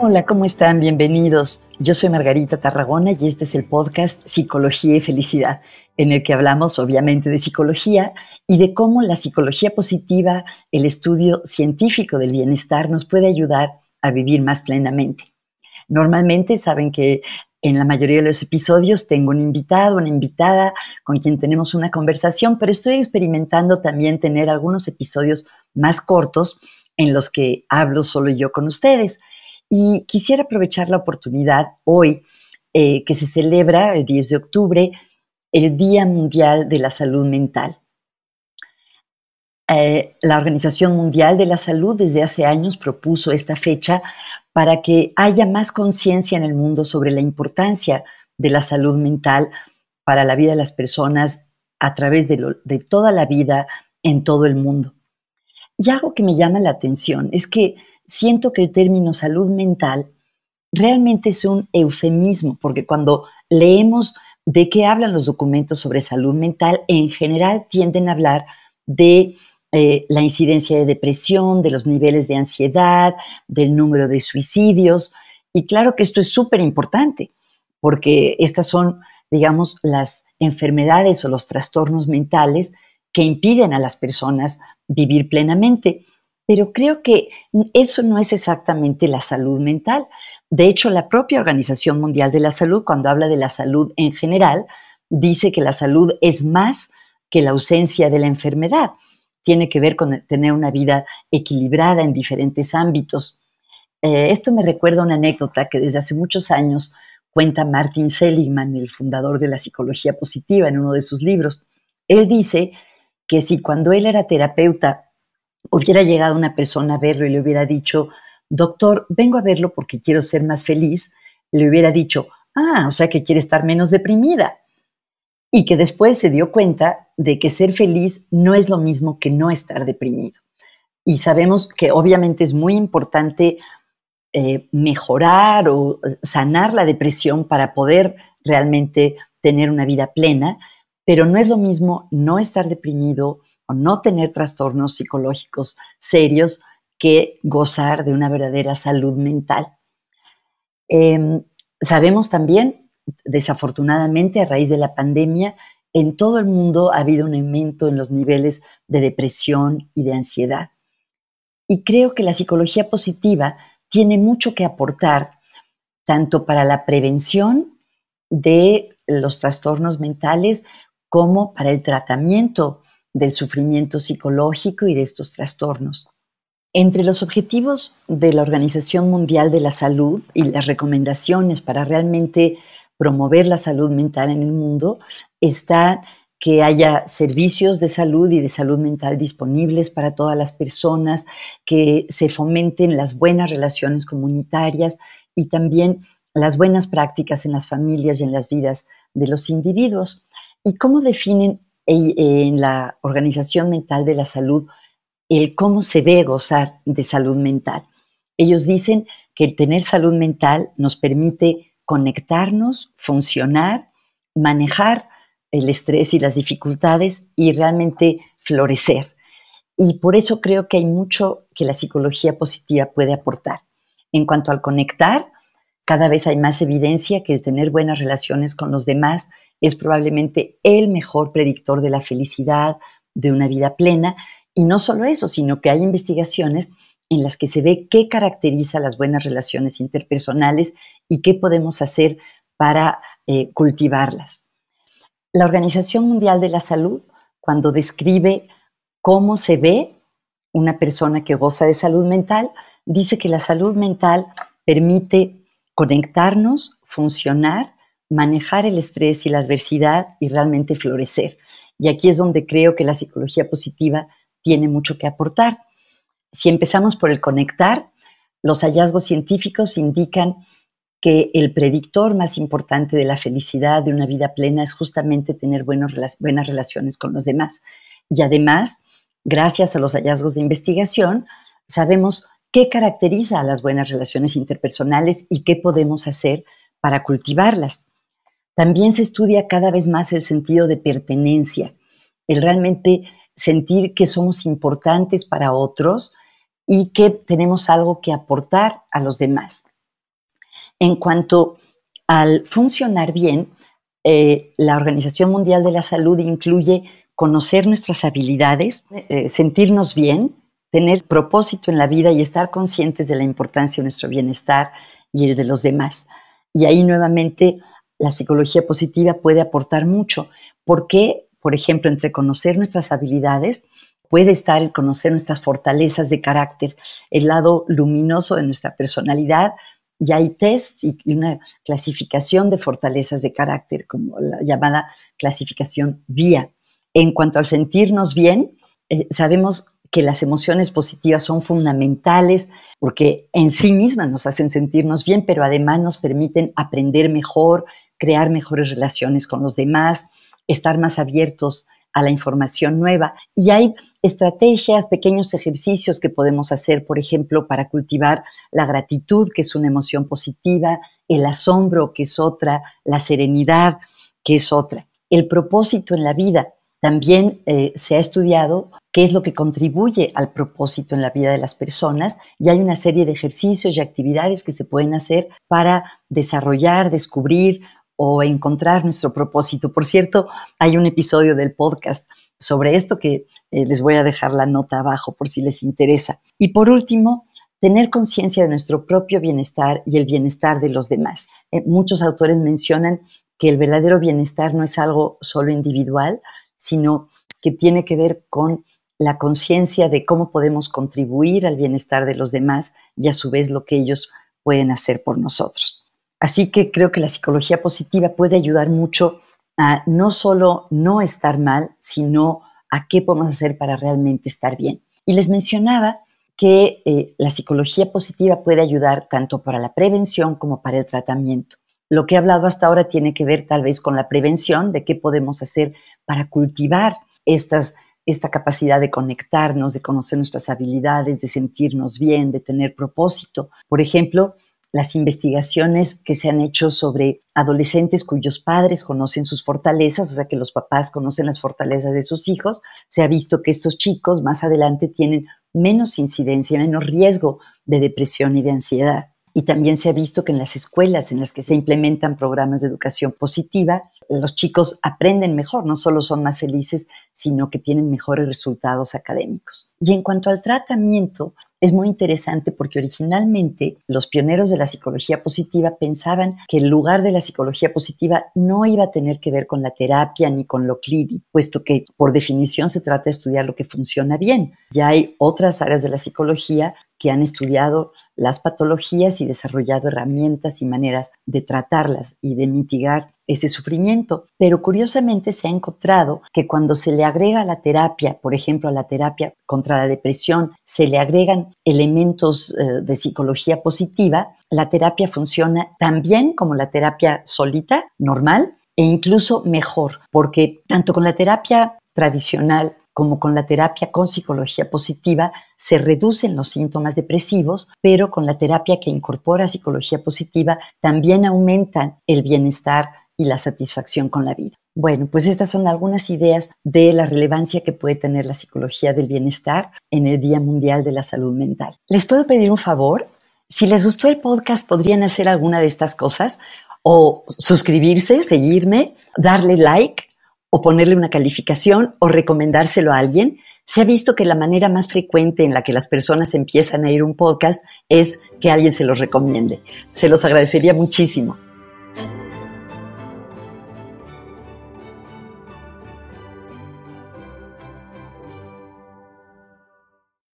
Hola, ¿cómo están? Bienvenidos. Yo soy Margarita Tarragona y este es el podcast Psicología y Felicidad, en el que hablamos obviamente de psicología y de cómo la psicología positiva, el estudio científico del bienestar, nos puede ayudar a vivir más plenamente. Normalmente saben que en la mayoría de los episodios tengo un invitado, una invitada con quien tenemos una conversación, pero estoy experimentando también tener algunos episodios más cortos en los que hablo solo yo con ustedes. Y quisiera aprovechar la oportunidad hoy eh, que se celebra el 10 de octubre el Día Mundial de la Salud Mental. Eh, la Organización Mundial de la Salud desde hace años propuso esta fecha para que haya más conciencia en el mundo sobre la importancia de la salud mental para la vida de las personas a través de, de toda la vida en todo el mundo. Y algo que me llama la atención es que siento que el término salud mental realmente es un eufemismo, porque cuando leemos de qué hablan los documentos sobre salud mental, en general tienden a hablar de eh, la incidencia de depresión, de los niveles de ansiedad, del número de suicidios. Y claro que esto es súper importante, porque estas son, digamos, las enfermedades o los trastornos mentales que impiden a las personas vivir plenamente pero creo que eso no es exactamente la salud mental. De hecho, la propia Organización Mundial de la Salud, cuando habla de la salud en general, dice que la salud es más que la ausencia de la enfermedad. Tiene que ver con tener una vida equilibrada en diferentes ámbitos. Eh, esto me recuerda una anécdota que desde hace muchos años cuenta Martin Seligman, el fundador de la psicología positiva, en uno de sus libros. Él dice que si cuando él era terapeuta hubiera llegado una persona a verlo y le hubiera dicho, doctor, vengo a verlo porque quiero ser más feliz, le hubiera dicho, ah, o sea que quiere estar menos deprimida. Y que después se dio cuenta de que ser feliz no es lo mismo que no estar deprimido. Y sabemos que obviamente es muy importante eh, mejorar o sanar la depresión para poder realmente tener una vida plena, pero no es lo mismo no estar deprimido, o no tener trastornos psicológicos serios que gozar de una verdadera salud mental. Em, sabemos también, desafortunadamente, a raíz de la pandemia, en todo el mundo ha habido un aumento en los niveles de depresión y de ansiedad. Y creo que la psicología positiva tiene mucho que aportar, tanto para la prevención de los trastornos mentales como para el tratamiento del sufrimiento psicológico y de estos trastornos. Entre los objetivos de la Organización Mundial de la Salud y las recomendaciones para realmente promover la salud mental en el mundo está que haya servicios de salud y de salud mental disponibles para todas las personas, que se fomenten las buenas relaciones comunitarias y también las buenas prácticas en las familias y en las vidas de los individuos. ¿Y cómo definen en la Organización Mental de la Salud el cómo se ve gozar de salud mental. Ellos dicen que el tener salud mental nos permite conectarnos, funcionar, manejar el estrés y las dificultades y realmente florecer. Y por eso creo que hay mucho que la psicología positiva puede aportar. En cuanto al conectar, cada vez hay más evidencia que el tener buenas relaciones con los demás es probablemente el mejor predictor de la felicidad, de una vida plena. Y no solo eso, sino que hay investigaciones en las que se ve qué caracteriza las buenas relaciones interpersonales y qué podemos hacer para eh, cultivarlas. La Organización Mundial de la Salud, cuando describe cómo se ve una persona que goza de salud mental, dice que la salud mental permite conectarnos, funcionar manejar el estrés y la adversidad y realmente florecer. Y aquí es donde creo que la psicología positiva tiene mucho que aportar. Si empezamos por el conectar, los hallazgos científicos indican que el predictor más importante de la felicidad de una vida plena es justamente tener buenas relaciones con los demás. Y además, gracias a los hallazgos de investigación, sabemos qué caracteriza a las buenas relaciones interpersonales y qué podemos hacer para cultivarlas. También se estudia cada vez más el sentido de pertenencia, el realmente sentir que somos importantes para otros y que tenemos algo que aportar a los demás. En cuanto al funcionar bien, eh, la Organización Mundial de la Salud incluye conocer nuestras habilidades, eh, sentirnos bien, tener propósito en la vida y estar conscientes de la importancia de nuestro bienestar y el de los demás. Y ahí nuevamente la psicología positiva puede aportar mucho, porque, por ejemplo, entre conocer nuestras habilidades, puede estar el conocer nuestras fortalezas de carácter, el lado luminoso de nuestra personalidad, y hay tests y una clasificación de fortalezas de carácter, como la llamada clasificación VIA. En cuanto al sentirnos bien, eh, sabemos que las emociones positivas son fundamentales porque en sí mismas nos hacen sentirnos bien, pero además nos permiten aprender mejor, crear mejores relaciones con los demás, estar más abiertos a la información nueva. Y hay estrategias, pequeños ejercicios que podemos hacer, por ejemplo, para cultivar la gratitud, que es una emoción positiva, el asombro, que es otra, la serenidad, que es otra. El propósito en la vida. También eh, se ha estudiado qué es lo que contribuye al propósito en la vida de las personas y hay una serie de ejercicios y actividades que se pueden hacer para desarrollar, descubrir o encontrar nuestro propósito. Por cierto, hay un episodio del podcast sobre esto que eh, les voy a dejar la nota abajo por si les interesa. Y por último, tener conciencia de nuestro propio bienestar y el bienestar de los demás. Eh, muchos autores mencionan que el verdadero bienestar no es algo solo individual, sino que tiene que ver con la conciencia de cómo podemos contribuir al bienestar de los demás y a su vez lo que ellos pueden hacer por nosotros. Así que creo que la psicología positiva puede ayudar mucho a no solo no estar mal, sino a qué podemos hacer para realmente estar bien. Y les mencionaba que eh, la psicología positiva puede ayudar tanto para la prevención como para el tratamiento. Lo que he hablado hasta ahora tiene que ver tal vez con la prevención, de qué podemos hacer para cultivar esta capacidad de conectarnos, de conocer nuestras habilidades, de sentirnos bien, de tener propósito. Por ejemplo, las investigaciones que se han hecho sobre adolescentes cuyos padres conocen sus fortalezas, o sea que los papás conocen las fortalezas de sus hijos, se ha visto que estos chicos más adelante tienen menos incidencia, menos riesgo de depresión y de ansiedad. Y también se ha visto que en las escuelas en las que se implementan programas de educación positiva, los chicos aprenden mejor, no solo son más felices, sino que tienen mejores resultados académicos. Y en cuanto al tratamiento, es muy interesante porque originalmente los pioneros de la psicología positiva pensaban que el lugar de la psicología positiva no iba a tener que ver con la terapia ni con lo clínico, puesto que por definición se trata de estudiar lo que funciona bien. Ya hay otras áreas de la psicología que han estudiado las patologías y desarrollado herramientas y maneras de tratarlas y de mitigar ese sufrimiento. Pero curiosamente se ha encontrado que cuando se le agrega la terapia, por ejemplo, a la terapia contra la depresión, se le agregan elementos eh, de psicología positiva, la terapia funciona tan bien como la terapia solita, normal, e incluso mejor, porque tanto con la terapia tradicional como con la terapia con psicología positiva, se reducen los síntomas depresivos, pero con la terapia que incorpora psicología positiva también aumentan el bienestar y la satisfacción con la vida. Bueno, pues estas son algunas ideas de la relevancia que puede tener la psicología del bienestar en el Día Mundial de la Salud Mental. ¿Les puedo pedir un favor? Si les gustó el podcast, podrían hacer alguna de estas cosas o suscribirse, seguirme, darle like o ponerle una calificación o recomendárselo a alguien, se ha visto que la manera más frecuente en la que las personas empiezan a ir un podcast es que alguien se los recomiende. Se los agradecería muchísimo.